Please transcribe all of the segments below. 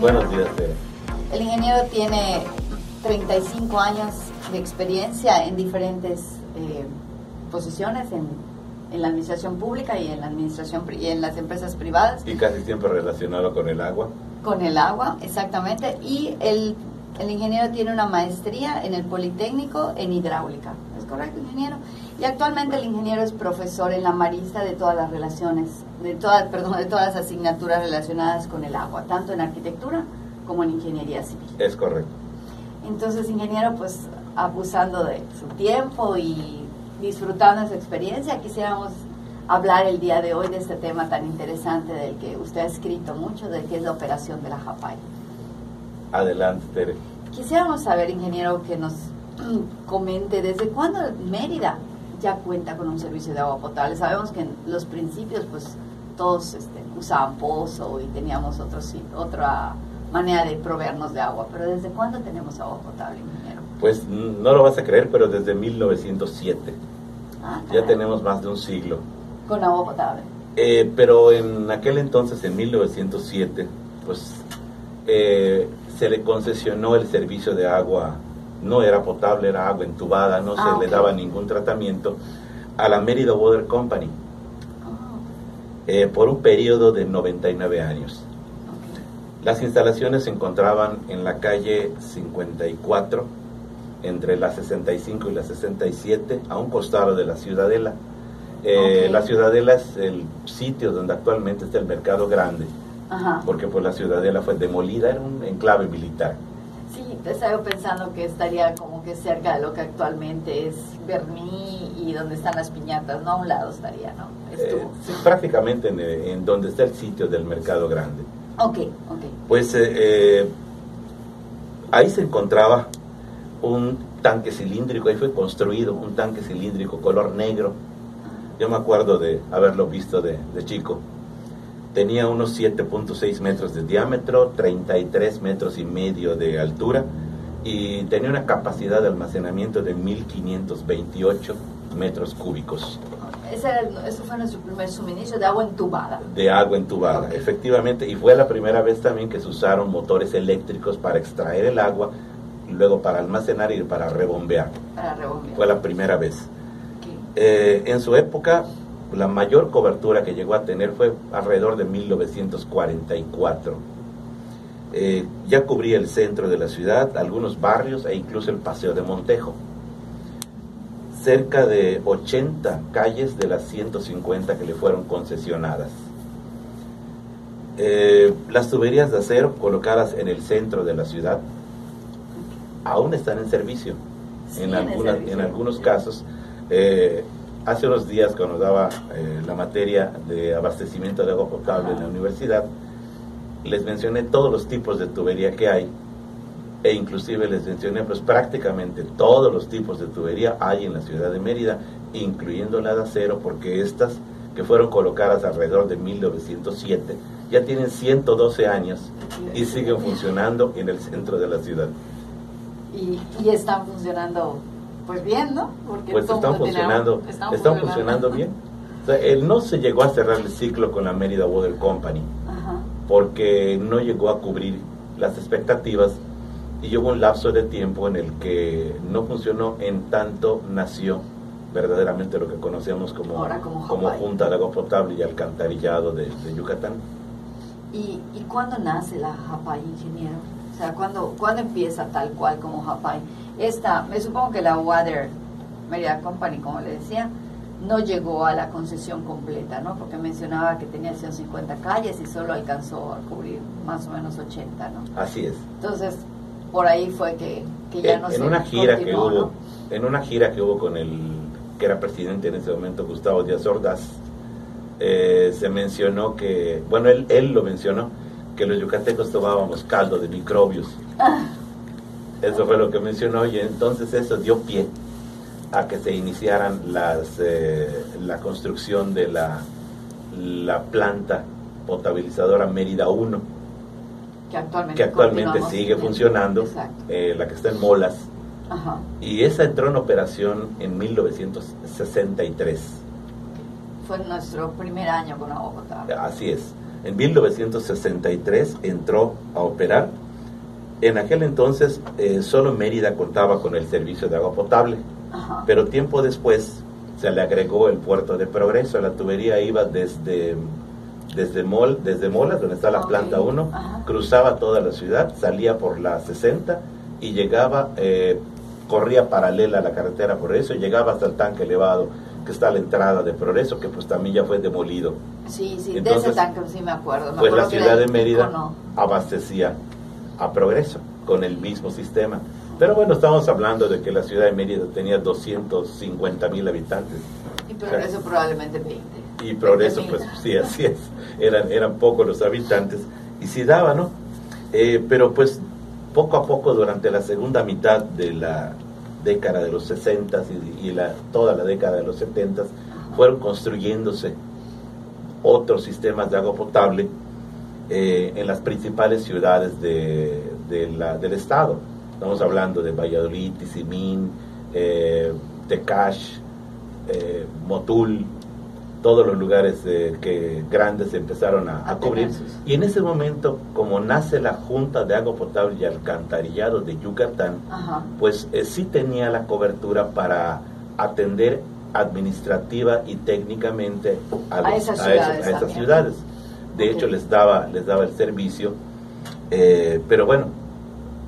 Buenos días, Tere. El ingeniero tiene 35 años de experiencia en diferentes eh, posiciones en, en la administración pública y en la administración y en las empresas privadas. Y casi siempre relacionado con el agua. Con el agua, exactamente. Y el, el ingeniero tiene una maestría en el Politécnico en hidráulica. ¿Es correcto, ingeniero? Y actualmente el ingeniero es profesor en la Marista de todas las relaciones, de todas, perdón, de todas las asignaturas relacionadas con el agua, tanto en arquitectura como en ingeniería civil. Es correcto. Entonces, ingeniero, pues abusando de su tiempo y disfrutando de su experiencia, quisiéramos hablar el día de hoy de este tema tan interesante del que usted ha escrito mucho, del que es la operación de la JAPAI. Adelante, Tere. Quisiéramos saber, ingeniero, que nos comente desde cuándo Mérida ya cuenta con un servicio de agua potable. Sabemos que en los principios, pues todos este, usaban pozo y teníamos otros, sí- otra manera de proveernos de agua, pero ¿desde cuándo tenemos agua potable, ingeniero? Pues mm, no lo vas a creer, pero desde 1907. Ah, Ya tenemos más de un siglo. Con agua potable. Eh, pero en aquel entonces, en 1907, pues eh, se le concesionó el servicio de agua, no era potable, era agua entubada, no Ah, se le ok. daba ningún tratamiento, a la Mérida Water Company eh, por un periodo de 99 años. Las instalaciones se encontraban en la calle 54, entre la 65 y la 67, a un costado de la Ciudadela. Eh, Ok. La Ciudadela es el sitio donde actualmente está el Mercado Grande, Ajá. porque pues la Ciudadela fue demolida, era un enclave militar. Sí, estaba pensando que estaría como que cerca de lo que actualmente es Berní y donde están las piñatas, ¿no? A un lado estaría, ¿no? Eh, sí, prácticamente en, eh, en donde está el sitio del Mercado Grande. Ok, ok. Pues eh, eh, ahí se encontraba un tanque cilíndrico, ahí fue construido un tanque cilíndrico color negro. Yo me acuerdo de haberlo visto de, de chico. Tenía unos 7.6 metros de diámetro, 33 metros y medio de altura y tenía una capacidad de almacenamiento de 1528 metros cúbicos Ese, ese fue nuestro primer suministro de agua entubada. de agua entubada, Ok. efectivamente, y fue la primera vez también que se usaron motores eléctricos para extraer el agua, y luego para almacenar y para rebombear. Para rebombear. Fue la primera vez. Ok. Eh, en su época, la mayor cobertura que llegó a tener fue alrededor de 1944. Eh, ya cubría el centro de la ciudad, algunos barrios e incluso el Paseo de Montejo. Cerca de 80 calles de las 150 que le fueron concesionadas. Eh, las tuberías de acero colocadas en el centro de la ciudad aún están en servicio. Sí, en, en algunas- servicio. en algunos casos. Eh, hace unos días cuando daba eh, la materia de abastecimiento de agua potable en la universidad, les mencioné todos los tipos de tubería que hay e inclusive les mencioné pues prácticamente todos los tipos de tubería hay en la ciudad de Mérida, incluyendo la de acero, porque estas que fueron colocadas alrededor de 1907 ya tienen 112 años y siguen funcionando en el centro de la ciudad. Y, y están funcionando, pues bien, ¿no? Porque Pues están funcionando, están, funcionando bien. O sea, él no se llegó a cerrar el ciclo con la Mérida Water Company. Porque no llegó a cubrir las expectativas y hubo un lapso de tiempo en el que no funcionó en tanto nació verdaderamente lo que conocemos como, Ahora como Hawái. Junta de Agua Potable y Alcantarillado de, de Yucatán. ¿Y, ¿Y cuándo nace la JAPAI, ingeniero? O sea, ¿cuándo, ¿cuándo empieza tal cual como JAPAI? Esta, me supongo que la Water Media Company, como le decía, no llegó a la concesión completa, ¿no? Porque mencionaba que tenía 150 calles y solo alcanzó a cubrir más o menos 80, ¿no? Así es. Entonces, por ahí fue que, que ya en, no en se una gira que hubo ¿no? en una gira que hubo con el que era presidente en ese momento Gustavo Díaz Ordaz eh, se mencionó que bueno él, él lo mencionó que los yucatecos tomábamos caldo de microbios eso fue lo que mencionó y entonces eso dio pie a que se iniciaran las eh, la construcción de la la planta potabilizadora Mérida 1 que actualmente, que actualmente continuamos sigue funcionando eh, la que está en Molas Ajá. y esa entró en operación en 1963. Fue nuestro primer año con agua potable. Así es. En 1963 entró a operar. En aquel entonces eh, solo Mérida contaba con el servicio de agua potable, Ajá. pero tiempo después se le agregó el puerto de Progreso. La tubería iba desde, desde, Mol, desde Molas, donde está la planta 1, ajá. cruzaba toda la ciudad, salía por la 60 y llegaba, eh, corría paralela a la carretera Progreso y llegaba hasta el tanque elevado que está a la entrada de Progreso, que pues también ya fue demolido. Sí, sí, de Entonces, ese tanque sí me acuerdo. Me Pues la acuerdo ciudad de Mérida icono. abastecía a Progreso con el mismo sistema. Pero bueno, estamos hablando de que la ciudad de Mérida tenía 250 mil habitantes Y Progreso probablemente 20. y Progreso, 20.000. pues sí, así es, eran, eran pocos los habitantes y sí daba, ¿no? Eh, pero pues poco a poco durante la segunda mitad de la década de los 60 y, y la, toda la década de los 70 fueron construyéndose otros sistemas de agua potable eh, en las principales ciudades de, de la- del estado. Estamos hablando de Valladolid, Tizimín, eh, Tecash, eh, Motul, todos los lugares eh, que grandes empezaron a, a A cubrir. Y en ese momento, como nace la Junta de Agua Potable y Alcantarillado de Yucatán, Ajá. pues eh, sí tenía la cobertura para atender administrativa y técnicamente a, A los- esas ciudades esas. De hecho, les daba, les daba el servicio, eh, pero bueno,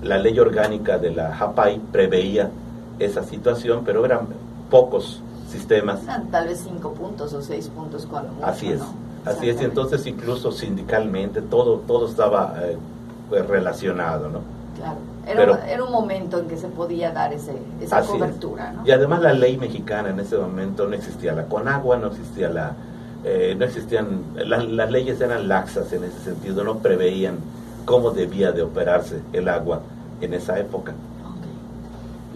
la ley orgánica de la JAPAI preveía esa situación, pero eran pocos sistemas. Eran tal vez 5 puntos o 6 puntos cuando mucho, Así es, ¿no? así es, entonces incluso sindicalmente todo, todo estaba eh, pues, relacionado, ¿no? Claro. Era, Pero- un, era un momento en que se podía dar ese, esa es. cobertura, ¿no? Y además la ley mexicana en ese momento no existía la Conagua, no existía la, eh, no existían, la- las leyes eran laxas en ese sentido, no preveían cómo debía de operarse el agua en esa época.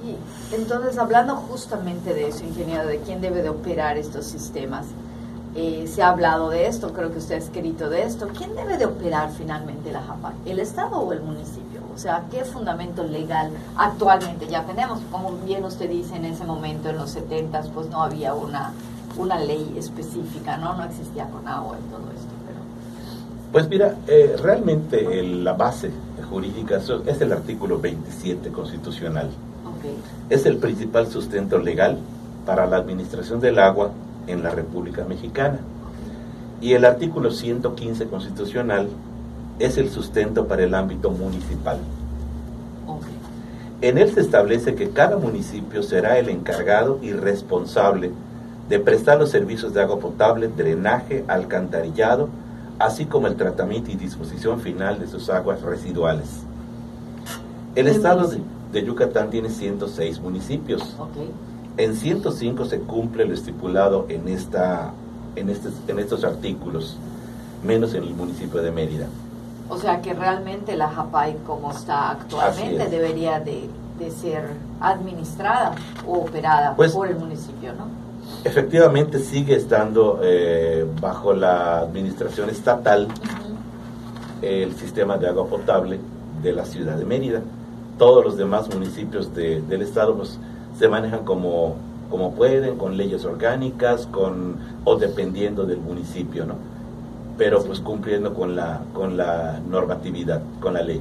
Y entonces, hablando justamente de eso, ingeniero, de quién debe de operar estos sistemas, eh, se ha hablado de esto, creo que usted ha escrito de esto. ¿Quién debe de operar finalmente la JAPAC? ¿El Estado o el municipio? O sea, ¿qué fundamento legal actualmente ya tenemos? Como bien usted dice, en ese momento, en los 70, pues no había una, una ley específica, ¿no? No existía con agua y todo esto. Pues mira, eh, realmente el- la base jurídica es el artículo 27 constitucional. Es el principal sustento legal para la administración del agua en la República Mexicana. Y el artículo 115 constitucional es el sustento para el ámbito municipal. En él se establece que cada municipio será el encargado y responsable de prestar los servicios de agua potable, drenaje, alcantarillado, así como el tratamiento y disposición final de sus aguas residuales. El estado de, Yucatán tiene 106 municipios. Ok. En 105 se cumple lo estipulado en, esta, en, estos, en estos artículos, menos en el municipio de Mérida. O sea que realmente la JAPAI como está actualmente es. debería de, de ser administrada o operada Pues- por el municipio, ¿no? Efectivamente sigue estando eh, bajo la administración estatal el sistema de agua potable de la ciudad de Mérida. Todos los demás municipios de- del estado pues, se manejan como, como pueden, con leyes orgánicas, con o dependiendo del municipio, ¿no? Pero pues cumpliendo con la, con la normatividad, con la ley.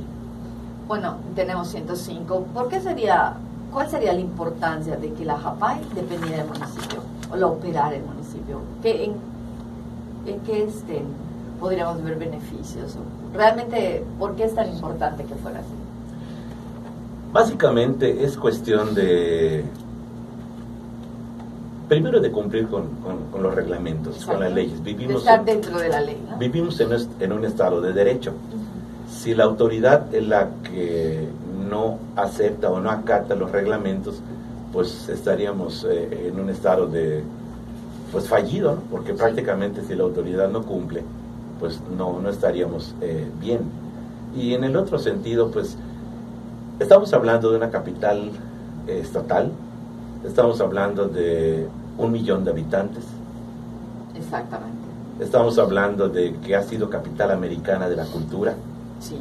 Bueno, tenemos 105. ¿Por qué sería, cuál sería la importancia de que la JAPAI dependiera del municipio o la operara el municipio? ¿Qué, en, ¿En qué este, podríamos ver beneficios? Realmente, ¿por qué es tan importante que fuera así? Básicamente es cuestión de, primero de cumplir con, con- con los reglamentos, con las leyes. De Vivimos, estar en, dentro de la ley, ¿no? vivimos en, en un estado de derecho. Si la autoridad es la que no acepta o no acata los reglamentos, pues estaríamos eh, en un estado de pues fallido, ¿no? porque Sí. prácticamente si la autoridad no cumple, pues no, no estaríamos eh, bien. Y en el otro sentido, pues estamos hablando de una capital eh, estatal, estamos hablando de un millón de habitantes, Exactamente. estamos hablando de que ha sido capital americana de la cultura, Sí,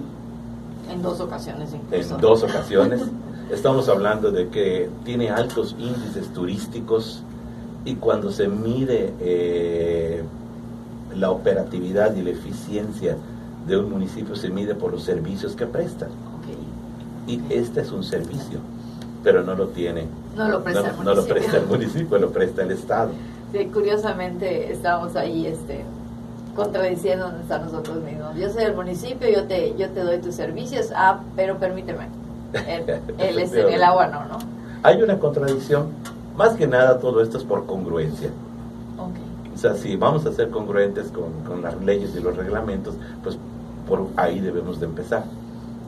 en dos ocasiones incluso. en dos ocasiones. Estamos hablando de que tiene altos índices turísticos y cuando se mide eh, la operatividad y la eficiencia de un municipio se mide por los servicios que presta. Y este es un servicio, pero no lo tiene. No lo presta, el, municipio. No lo presta el municipio, lo presta el Estado. Sí, curiosamente estamos ahí este, contradiciéndonos a nosotros mismos. Yo soy el municipio, yo te, yo te doy tus servicios, ah, pero permíteme, él, es en el agua no, ¿no? Hay una contradicción, más que nada todo esto es por congruencia. O sea, si vamos a ser congruentes con, con las leyes y los reglamentos, pues por ahí debemos de empezar.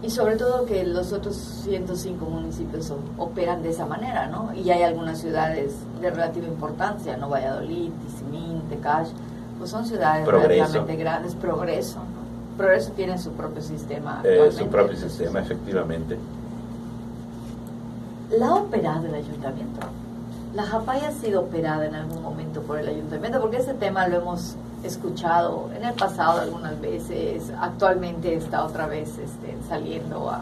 Y sobre todo que los otros 105 municipios operan de esa manera, ¿no? Y hay algunas ciudades de relativa importancia, ¿no? Valladolid, Tizimín, Tecash, pues son ciudades relativamente grandes, Progreso, ¿no? Progreso tiene su propio sistema. Eh, su propio sistema, efectivamente. ¿La ha operado el ayuntamiento? ¿La JAPAI ha sido operada en algún momento por el ayuntamiento? Porque ese tema lo hemos escuchado en el pasado algunas veces, actualmente está otra vez este, saliendo a,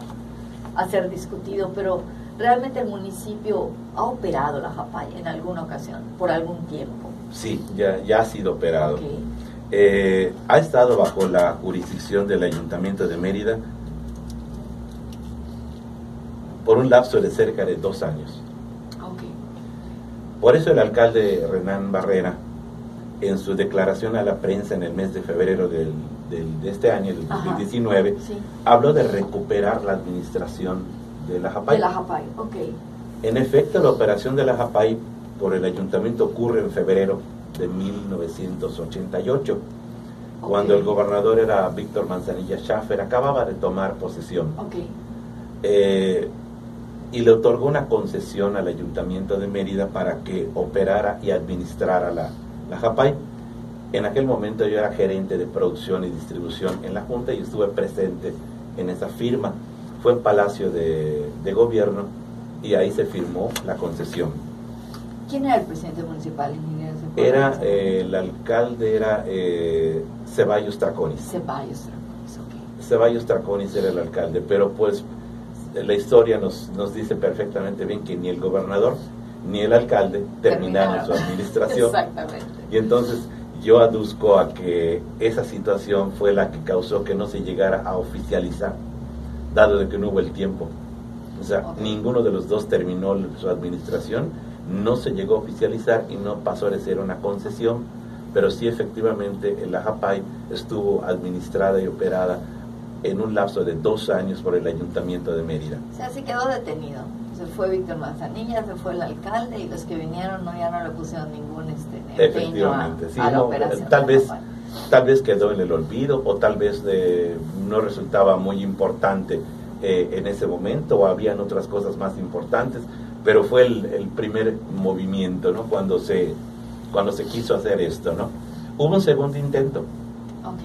a, ser discutido, pero realmente el municipio ha operado la JAPAI en alguna ocasión, por algún tiempo. Sí, ya, ya ha sido operado. Eh, ha estado bajo la jurisdicción del Ayuntamiento de Mérida por un lapso de cerca de dos años. Por eso el alcalde Renan Barrera en su declaración a la prensa en el mes de febrero del, de este año, del 2019, habló de recuperar la administración de la JAPAI. De la JAPAI, ok. En efecto, la operación de la JAPAI por el ayuntamiento ocurre en febrero de 1988, cuando el gobernador era Víctor Manzanilla Schaffer, acababa de tomar posesión. Okay. Eh, y le otorgó una concesión al ayuntamiento de Mérida para que operara y administrara la, la JAPAI. En aquel momento yo era gerente de producción y distribución en la Junta y estuve presente en esa firma. Fue en Palacio de, Gobierno y ahí se firmó la concesión. ¿Quién era el presidente municipal, ingeniero? Era, eh, el alcalde era eh, Ceballos Traconis. Ceballos Traconis, ok. Ceballos Traconis era el alcalde, pero pues la historia nos, nos dice perfectamente bien que ni el gobernador ni el alcalde terminaron, su administración. Exactamente. Y entonces yo aduzco a que esa situación fue la que causó que no se llegara a oficializar, dado de que no hubo el tiempo. O sea, ninguno de los dos terminó su administración, no se llegó a oficializar y no pasó a ser una concesión, pero sí efectivamente el AJAPAI estuvo administrada y operada en un lapso de dos años por el Ayuntamiento de Mérida. O sea, sí quedó detenido se fue Víctor Manzanilla, se fue el alcalde y los que vinieron no ya no le pusieron ningún este empeño a, sí, la operación. Tal vez, tal vez quedó en el olvido o tal vez eh, no resultaba muy importante eh, en ese momento o habían otras cosas más importantes, pero fue el, primer movimiento, ¿no? Cuando se, cuando se quiso hacer esto, ¿no? Hubo un segundo intento.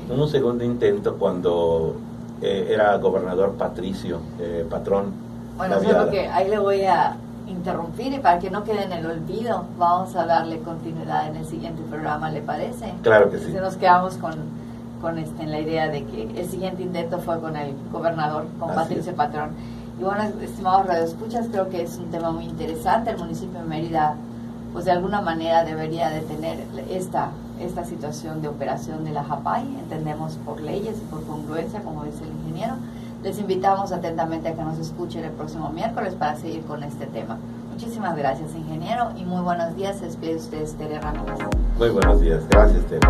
Hubo un segundo intento cuando eh, era gobernador Patricio, patrón bueno, solo que ahí le voy a interrumpir y para que no quede en el olvido, vamos a darle continuidad en el siguiente programa, ¿le parece? Claro que sí. nos quedamos con, con este, en la idea de que el siguiente intento fue con el gobernador, con Patricio Patrón. Y bueno, estimados radioescuchas, creo que es un tema muy interesante. El municipio de Mérida, pues de alguna manera debería de tener esta, esta situación de operación de la JAPAI, entendemos por leyes y por congruencia, como dice el ingeniero les invitamos atentamente a que nos escuchen el próximo miércoles para seguir con este tema. Muchísimas gracias, ingeniero, y muy buenos días. Se despide usted, Tere Ramírez. Muy buenos días. Gracias, Tere.